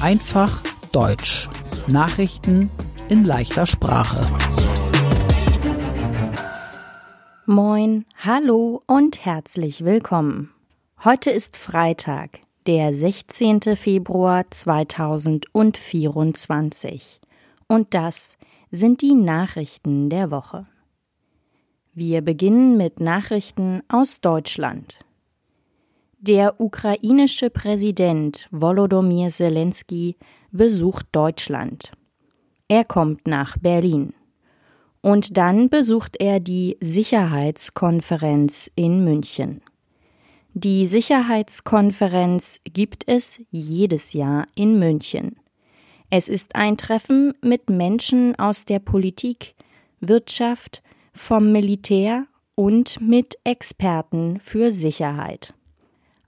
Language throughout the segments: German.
Einfach Deutsch. Nachrichten in leichter Sprache. Moin, hallo und herzlich willkommen. Heute ist Freitag, der 16. Februar 2024. Und das sind die Nachrichten der Woche. Wir beginnen mit Nachrichten aus Deutschland. Der ukrainische Präsident Volodymyr Zelensky besucht Deutschland. Er kommt nach Berlin. Und dann besucht er die Sicherheitskonferenz in München. Die Sicherheitskonferenz gibt es jedes Jahr in München. Es ist ein Treffen mit Menschen aus der Politik, Wirtschaft, vom Militär und mit Experten für Sicherheit.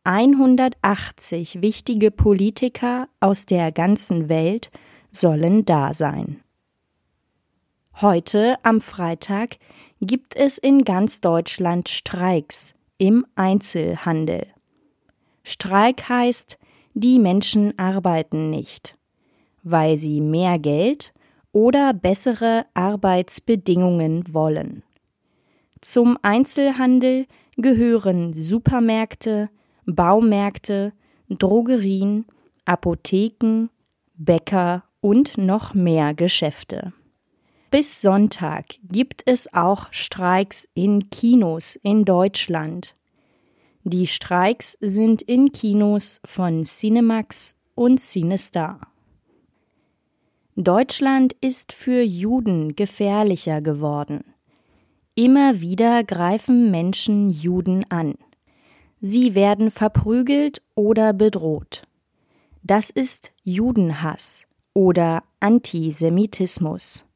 180 wichtige Politiker aus der ganzen Welt sollen da sein. Heute, am Freitag, gibt es in ganz Deutschland Streiks im Einzelhandel. Streik heißt, die Menschen arbeiten nicht, weil sie mehr Geld oder bessere Arbeitsbedingungen wollen. Zum Einzelhandel gehören Supermärkte, Baumärkte, Drogerien, Apotheken, Bäcker und noch mehr Geschäfte. Bis Sonntag gibt es auch Streiks in Kinos in Deutschland. Die Streiks sind in Kinos von Cinemax und Cinestar. Deutschland ist für Juden gefährlicher geworden. Immer wieder greifen Menschen Juden an. Sie werden verprügelt oder bedroht. Das ist Judenhass oder Antisemitismus.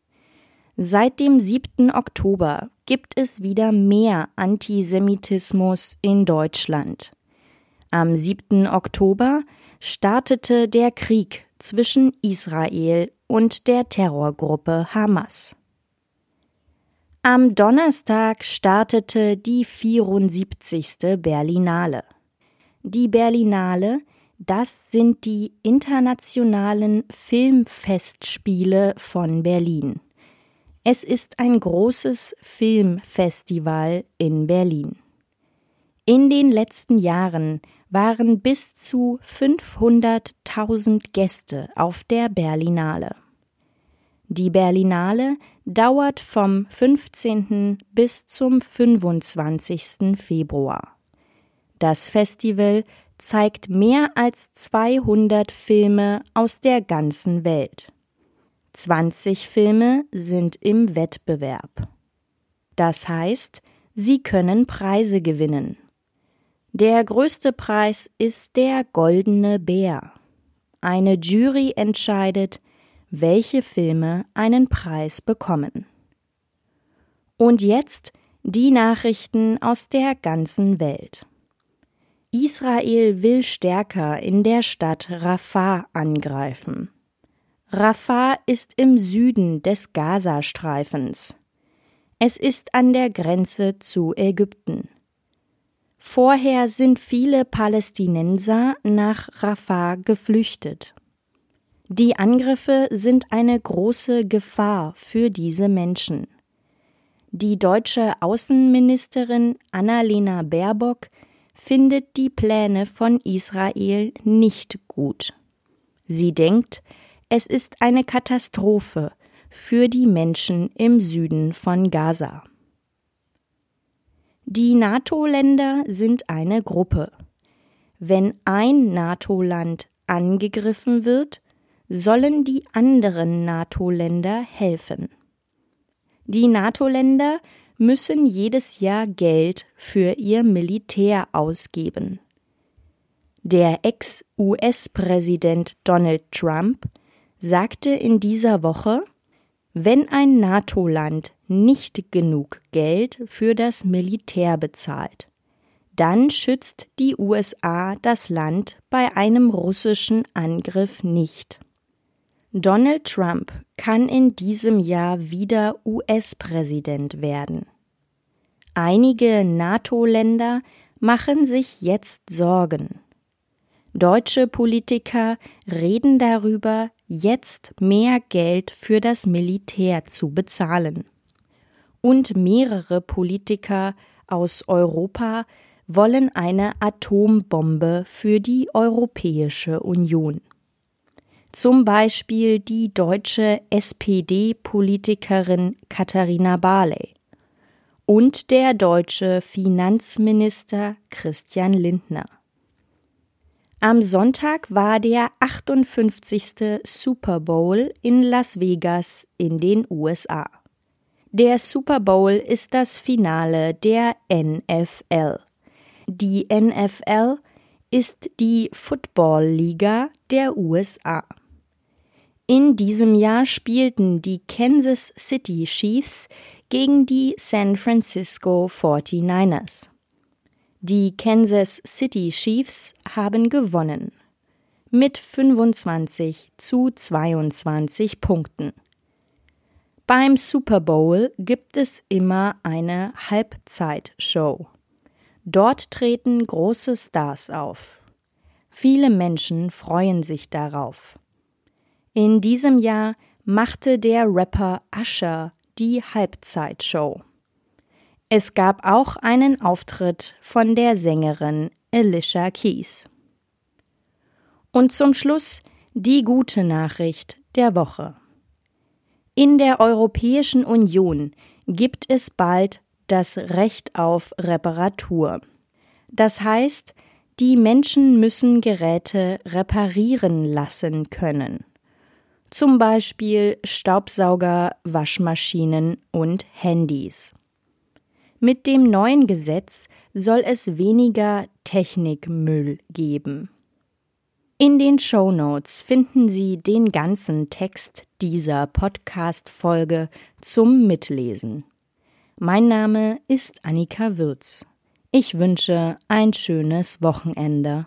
Seit dem 7. Oktober gibt es wieder mehr Antisemitismus in Deutschland. Am 7. Oktober startete der Krieg zwischen Israel und der Terrorgruppe Hamas. Am Donnerstag startete die 74. Berlinale. Die Berlinale, das sind die internationalen Filmfestspiele von Berlin. Es ist ein großes Filmfestival in Berlin. In den letzten Jahren waren bis zu 500.000 Gäste auf der Berlinale. Die Berlinale dauert vom 15. bis zum 25. Februar. Das Festival zeigt mehr als 200 Filme aus der ganzen Welt. 20 Filme sind im Wettbewerb. Das heißt, sie können Preise gewinnen. Der größte Preis ist der Goldene Bär. Eine Jury entscheidet, welche Filme einen Preis bekommen. Und jetzt die Nachrichten aus der ganzen Welt. Israel will stärker in der Stadt Rafah angreifen. Rafah ist im Süden des Gazastreifens. Es ist an der Grenze zu Ägypten. Vorher sind viele Palästinenser nach Rafah geflüchtet. Die Angriffe sind eine große Gefahr für diese Menschen. Die deutsche Außenministerin Annalena Baerbock findet die Pläne von Israel nicht gut. Sie denkt, es ist eine Katastrophe für die Menschen im Süden von Gaza. Die NATO-Länder sind eine Gruppe. Wenn ein NATO-Land angegriffen wird, sollen die anderen NATO-Länder helfen. Die NATO-Länder müssen jedes Jahr Geld für ihr Militär ausgeben. Der Ex-US-Präsident Donald Trump sagte in dieser Woche, wenn ein NATO-Land nicht genug Geld für das Militär bezahlt, dann schützt die USA das Land bei einem russischen Angriff nicht. Donald Trump kann in diesem Jahr wieder US-Präsident werden. Einige NATO-Länder machen sich jetzt Sorgen. Deutsche Politiker reden darüber, jetzt mehr Geld für das Militär zu bezahlen. Und mehrere Politiker aus Europa wollen eine Atombombe für die Europäische Union. Zum Beispiel die deutsche SPD-Politikerin Katharina Barley und der deutsche Finanzminister Christian Lindner. Am Sonntag war der 58. Super Bowl in Las Vegas in den USA. Der Super Bowl ist das Finale der NFL. Die NFL ist die Football-Liga der USA. In diesem Jahr spielten die Kansas City Chiefs gegen die San Francisco 49ers. Die Kansas City Chiefs haben gewonnen mit 25 zu 22 Punkten. Beim Super Bowl gibt es immer eine Halbzeitshow. Dort treten große Stars auf. Viele Menschen freuen sich darauf. In diesem Jahr machte der Rapper Usher die Halbzeitshow. Es gab auch einen Auftritt von der Sängerin Alicia Keys. Und zum Schluss die gute Nachricht der Woche. In der Europäischen Union gibt es bald das Recht auf Reparatur. Das heißt, die Menschen müssen Geräte reparieren lassen können. Zum Beispiel Staubsauger, Waschmaschinen und Handys. Mit dem neuen Gesetz soll es weniger Technikmüll geben. In den Show Notes finden Sie den ganzen Text dieser Podcast-Folge zum Mitlesen. Mein Name ist Annika Würz. Ich wünsche ein schönes Wochenende.